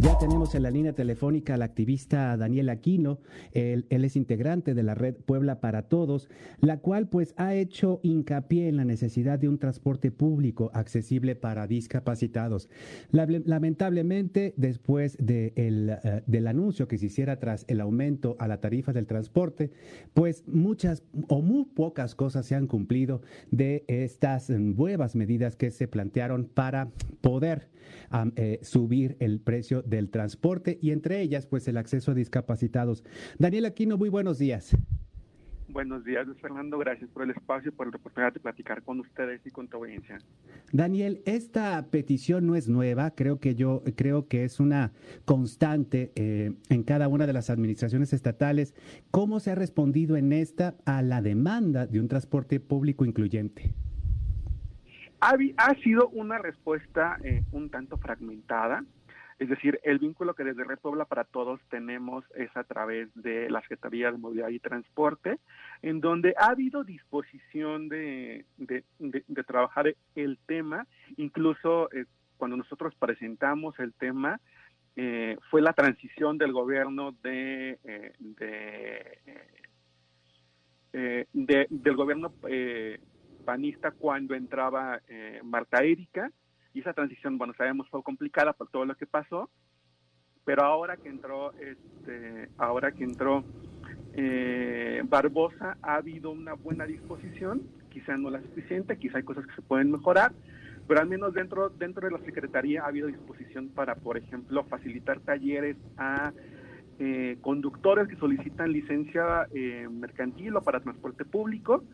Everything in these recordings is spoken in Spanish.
Ya tenemos en la línea telefónica al activista Daniel Aquino. Él, es integrante de la red Puebla para Todos, la cual pues ha hecho hincapié en la necesidad de un transporte público accesible para discapacitados. lamentablemente, después de eh, del anuncio que se hiciera tras el aumento a la tarifa del transporte, pues muchas o muy pocas cosas se han cumplido de estas nuevas medidas que se plantearon para poder eh, subir el precio del transporte y entre ellas pues el acceso a discapacitados. Daniel Aquino, muy buenos días. Buenos días, Luis Fernando. Gracias por el espacio y por la oportunidad de platicar con ustedes y con tu audiencia. Daniel, esta petición no es nueva. Creo que yo creo que es una constante eh, en cada una de las administraciones estatales. ¿Cómo se ha respondido en esta a la demanda de un transporte público incluyente? Ha, sido una respuesta eh, un tanto fragmentada. Es decir, el vínculo que desde Red Puebla para Todos tenemos es a través de la Secretaría de Movilidad y Transporte, en donde ha habido disposición de, trabajar el tema, incluso eh, cuando nosotros presentamos el tema, eh, fue la transición del gobierno de, del gobierno panista cuando entraba eh, Marta Erika, y esa transición, bueno, sabemos fue complicada por todo lo que pasó, pero ahora que entró, este, ahora que entró eh, Barbosa, ha habido una buena disposición, quizá no la suficiente, quizá hay cosas que se pueden mejorar, pero al menos dentro, dentro de la Secretaría ha habido disposición para, por ejemplo, facilitar talleres a eh, conductores que solicitan licencia eh, mercantil o para transporte público,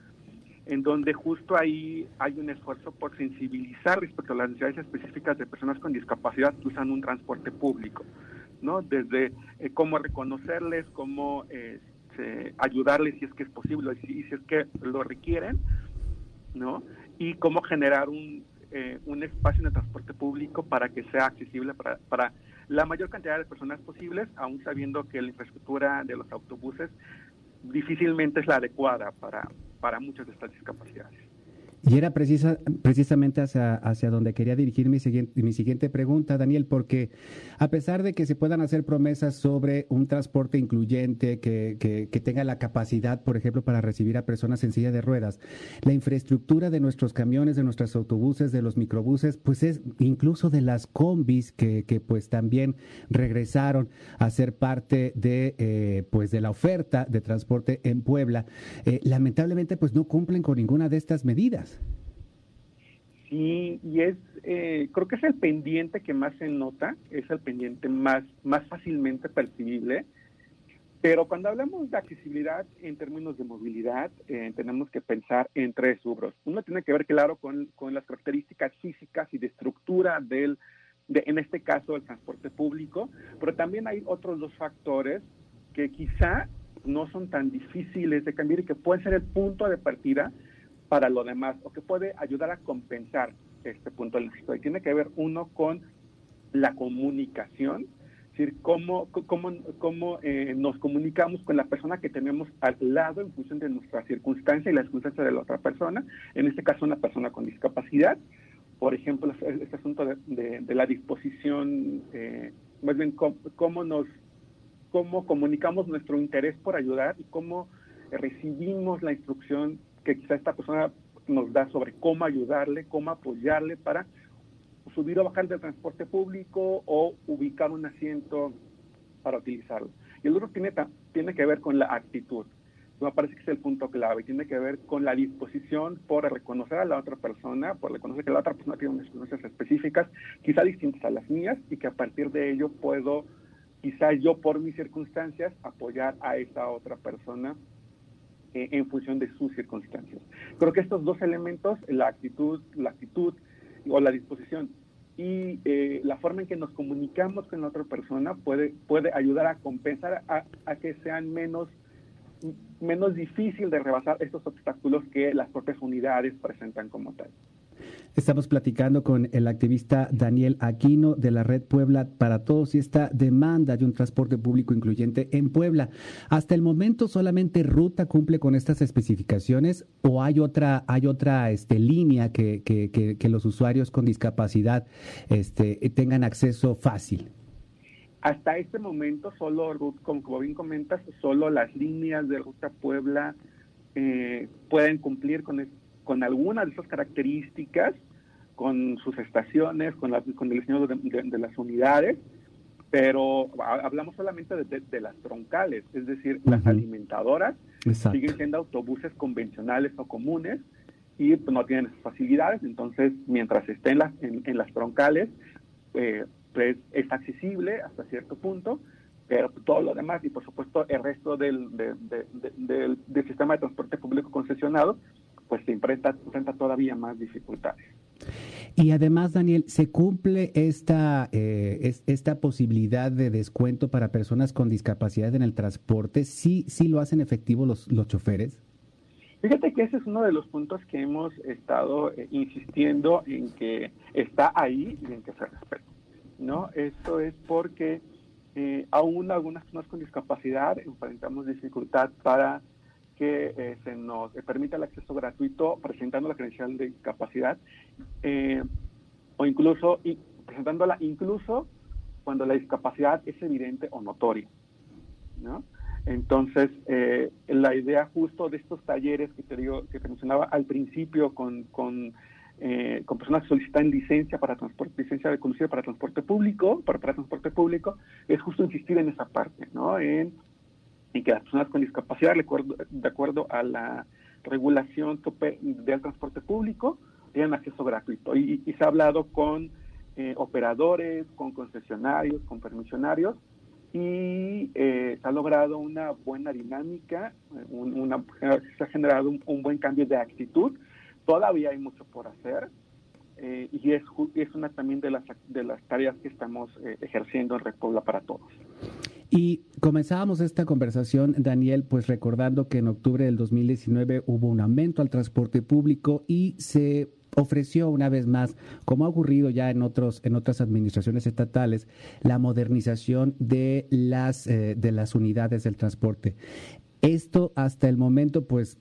en donde justo ahí hay un esfuerzo por sensibilizar respecto a las necesidades específicas de personas con discapacidad que usan un transporte público, ¿no? Desde eh, cómo reconocerles, cómo este, ayudarles si es que es posible y si, es que lo requieren, ¿no? Y cómo generar un, eh, un espacio en el transporte público para que sea accesible para, para la mayor cantidad de personas posibles, aún sabiendo que la infraestructura de los autobuses difícilmente es la adecuada para, para muchas de estas discapacidades. Y era precisa, precisamente hacia, hacia donde quería dirigir mi siguiente, mi siguiente pregunta, Daniel, porque a pesar de que se puedan hacer promesas sobre un transporte incluyente que, que, tenga la capacidad, por ejemplo, para recibir a personas en silla de ruedas, la infraestructura de nuestros camiones, de nuestros autobuses, de los microbuses, pues es incluso de las combis que, que pues también regresaron a ser parte de, eh, pues de la oferta de transporte en Puebla, eh, lamentablemente pues no cumplen con ninguna de estas medidas. Sí, y es, eh, creo que es el pendiente que más se nota, es el pendiente más, más fácilmente percibible. Pero cuando hablamos de accesibilidad en términos de movilidad, eh, tenemos que pensar en tres rubros. Uno tiene que ver, claro, con, con las características físicas y de estructura del, de, en este caso, el transporte público, pero también hay otros dos factores que quizá no son tan difíciles de cambiar y que pueden ser el punto de partida para lo demás o que puede ayudar a compensar este punto del Y tiene que ver uno con la comunicación, es decir, cómo, cómo, cómo eh, nos comunicamos con la persona que tenemos al lado en función de nuestra circunstancia y la circunstancia de la otra persona, en este caso una persona con discapacidad. Por ejemplo, este asunto de, de, la disposición, eh, más bien cómo, nos cómo comunicamos nuestro interés por ayudar y cómo recibimos la instrucción que quizá esta persona nos da sobre cómo ayudarle, cómo apoyarle para subir o bajar del transporte público o ubicar un asiento para utilizarlo. Y el otro tiene, tiene que ver con la actitud. Me parece que es el punto clave. Tiene que ver con la disposición por reconocer a la otra persona, por reconocer que la otra persona tiene unas circunstancias específicas, quizá distintas a las mías, y que a partir de ello puedo, quizá yo por mis circunstancias, apoyar a esa otra persona eh, en función de sus circunstancias. Creo que estos dos elementos, la actitud, la actitud o la disposición y eh, la forma en que nos comunicamos con la otra persona puede, puede ayudar a compensar a, que sean menos, menos difícil de rebasar estos obstáculos que las propias unidades presentan como tal. Estamos platicando con el activista Daniel Aquino de la Red Puebla para Todos y esta demanda de un transporte público incluyente en Puebla. Hasta el momento solamente Ruta cumple con estas especificaciones o hay otra hay otra este, línea que, que, que, los usuarios con discapacidad este, tengan acceso fácil. Hasta este momento solo, como bien comentas, solo las líneas de Ruta Puebla eh, pueden cumplir con, con algunas de esas características, con sus estaciones, con, con el diseño de, las unidades, pero hablamos solamente de, las troncales, es decir, las alimentadoras siguen siendo autobuses convencionales o comunes y pues, no tienen esas facilidades, entonces mientras estén las, en, las troncales, eh, pues es accesible hasta cierto punto, pero todo lo demás y por supuesto el resto del, del, sistema de transporte público concesionado, pues se enfrenta, enfrenta todavía más dificultades. Y además, Daniel, ¿se cumple esta, eh, esta posibilidad de descuento para personas con discapacidad en el transporte? ¿Sí, sí lo hacen efectivo los, los choferes? Fíjate que ese es uno de los puntos que hemos estado eh, insistiendo en que está ahí y en que se respete. ¿no? Esto es porque eh, aún algunas personas con discapacidad enfrentamos dificultad para que eh, se nos permita el acceso gratuito presentando la credencial de discapacidad eh, o incluso presentándola incluso cuando la discapacidad es evidente o notoria. ¿no? Entonces, eh, la idea justo de estos talleres que te digo, que te mencionaba al principio con, con eh, con personas que solicitan licencia para transporte, licencia de conducir para transporte público, para, transporte público, es justo insistir en esa parte, ¿no? En, que las personas con discapacidad, de acuerdo, a la regulación del transporte público, tienen acceso gratuito. Y, se ha hablado con eh, operadores, con concesionarios, con permisionarios, y eh, se ha logrado una buena dinámica, una, se ha generado un buen cambio de actitud Todavía hay mucho por hacer eh, y es, es una también de las, de las tareas que estamos eh, ejerciendo en Red para Todos. Y comenzábamos esta conversación, Daniel, pues recordando que en octubre del 2019 hubo un aumento al transporte público y se ofreció una vez más, como ha ocurrido ya en otros en otras administraciones estatales, la modernización de las eh, de las unidades del transporte. Esto hasta el momento, pues,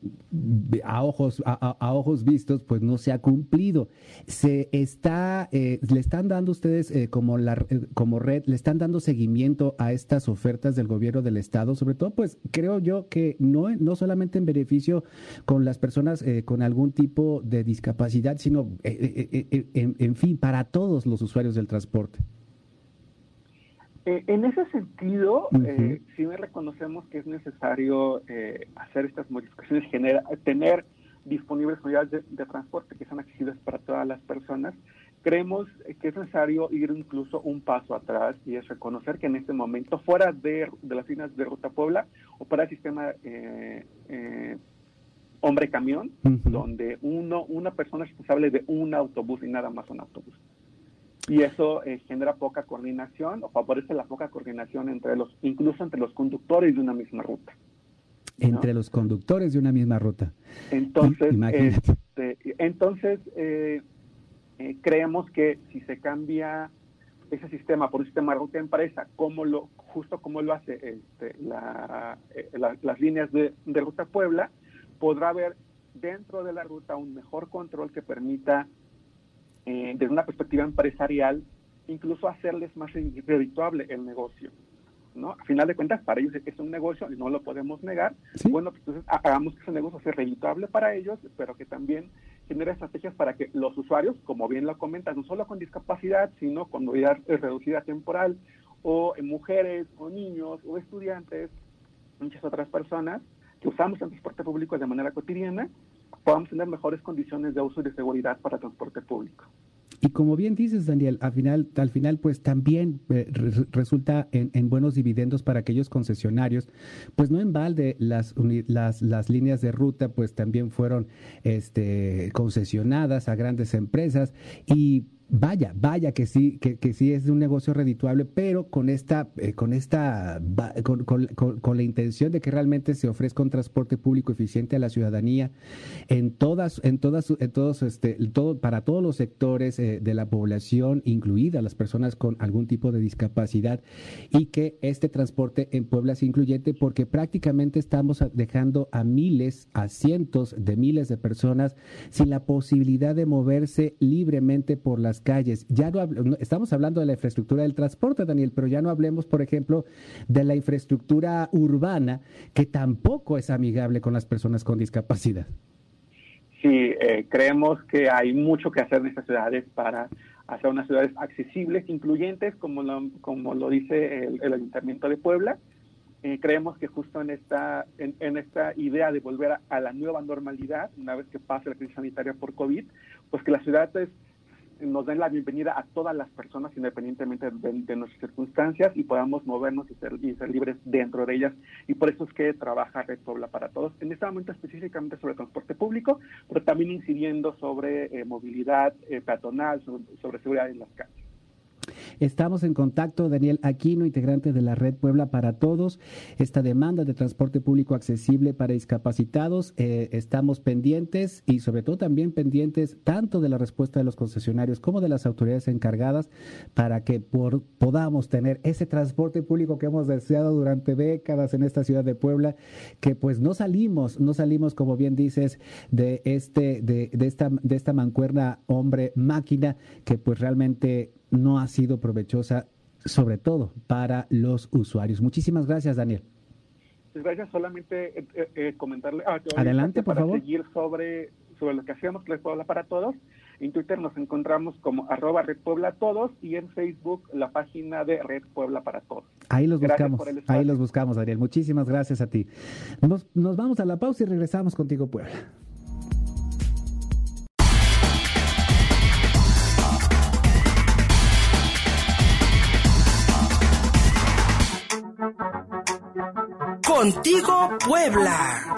a ojos, a, ojos vistos, pues no se ha cumplido. Se está, eh, le están dando ustedes eh, como la, eh, como red, le están dando seguimiento a estas ofertas del gobierno del estado, sobre todo, pues, creo yo que no, no solamente en beneficio con las personas con algún tipo de discapacidad, sino, en fin, para todos los usuarios del transporte. Eh, en ese sentido, eh, sí me reconocemos que es necesario eh, hacer estas modificaciones, genera, tener disponibles unidades de, transporte que sean accesibles para todas las personas. Creemos que es necesario ir incluso un paso atrás y es reconocer que en este momento, fuera de, las líneas de Ruta Puebla, opera el sistema hombre-camión, donde uno, una persona es responsable de un autobús y nada más un autobús y eso eh, genera poca coordinación o favorece la poca coordinación entre los, incluso entre los conductores de una misma ruta. Entre los conductores de una misma ruta. Entonces, este, entonces eh, eh, creemos que si se cambia ese sistema por un sistema de ruta empresa, como lo, justo como lo hace este, las líneas de, de ruta Puebla, podrá haber dentro de la ruta un mejor control que permita eh, desde una perspectiva empresarial, incluso hacerles más redituable el negocio. ¿no? A final de cuentas, para ellos es un negocio y no lo podemos negar. Bueno, pues entonces hagamos que ese negocio sea redituable para ellos, pero que también genere estrategias para que los usuarios, como bien lo comentas, no solo con discapacidad, sino con movilidad reducida temporal, o mujeres, o niños, o estudiantes, muchas otras personas que usamos el transporte público de manera cotidiana, podamos tener mejores condiciones de uso y de seguridad para transporte público. Y como bien dices, Daniel, al final, al final pues también eh, resulta en, buenos dividendos para aquellos concesionarios, pues no en balde las, las, las líneas de ruta pues también fueron este, concesionadas a grandes empresas y Vaya, vaya que sí, que, sí es un negocio redituable, pero con esta, eh, con esta, con, con, con, la intención de que realmente se ofrezca un transporte público eficiente a la ciudadanía en todas, en todas, en todos, este, todo, para todos los sectores eh, de la población, incluidas las personas con algún tipo de discapacidad, y que este transporte en Puebla sea incluyente, porque prácticamente estamos dejando a miles, a cientos de miles de personas sin la posibilidad de moverse libremente por calles. Ya no, estamos hablando de la infraestructura del transporte, Daniel, pero ya no hablemos, por ejemplo, de la infraestructura urbana, que tampoco es amigable con las personas con discapacidad. Sí, eh, creemos que hay mucho que hacer en estas ciudades para hacer unas ciudades accesibles, incluyentes, como lo, como lo dice el, Ayuntamiento de Puebla. Eh, creemos que justo en esta, en, esta idea de volver a, a, la nueva normalidad, una vez que pase la crisis sanitaria por COVID, pues que las ciudades nos den la bienvenida a todas las personas independientemente de, nuestras circunstancias y podamos movernos y ser, y ser, libres dentro de ellas. Y por eso es que trabaja Red Puebla para Todos, en este momento específicamente sobre transporte público, pero también incidiendo sobre eh, movilidad eh, peatonal, sobre seguridad en las calles. Estamos en contacto, Daniel Aquino, integrante de la Red Puebla para Todos. Esta demanda de transporte público accesible para discapacitados, eh, estamos pendientes y sobre todo también pendientes tanto de la respuesta de los concesionarios como de las autoridades encargadas para que podamos tener ese transporte público que hemos deseado durante décadas en esta ciudad de Puebla, que pues no salimos, no salimos, como bien dices, de este, de, de esta, de esta mancuerna hombre máquina que pues realmente no ha sido provechosa, sobre todo para los usuarios. Muchísimas gracias, Daniel. Pues gracias, solamente eh, eh, eh, comentarle. Ah, Adelante, por para favor. Seguir sobre, sobre lo que hacemos Red Puebla para Todos. En Twitter nos encontramos como arroba Red Puebla Todos y en Facebook la página de Red Puebla para Todos. Ahí los buscamos, ahí los buscamos, Daniel. Muchísimas gracias a ti. Nos, nos vamos a la pausa y regresamos contigo, Puebla. Contigo Puebla.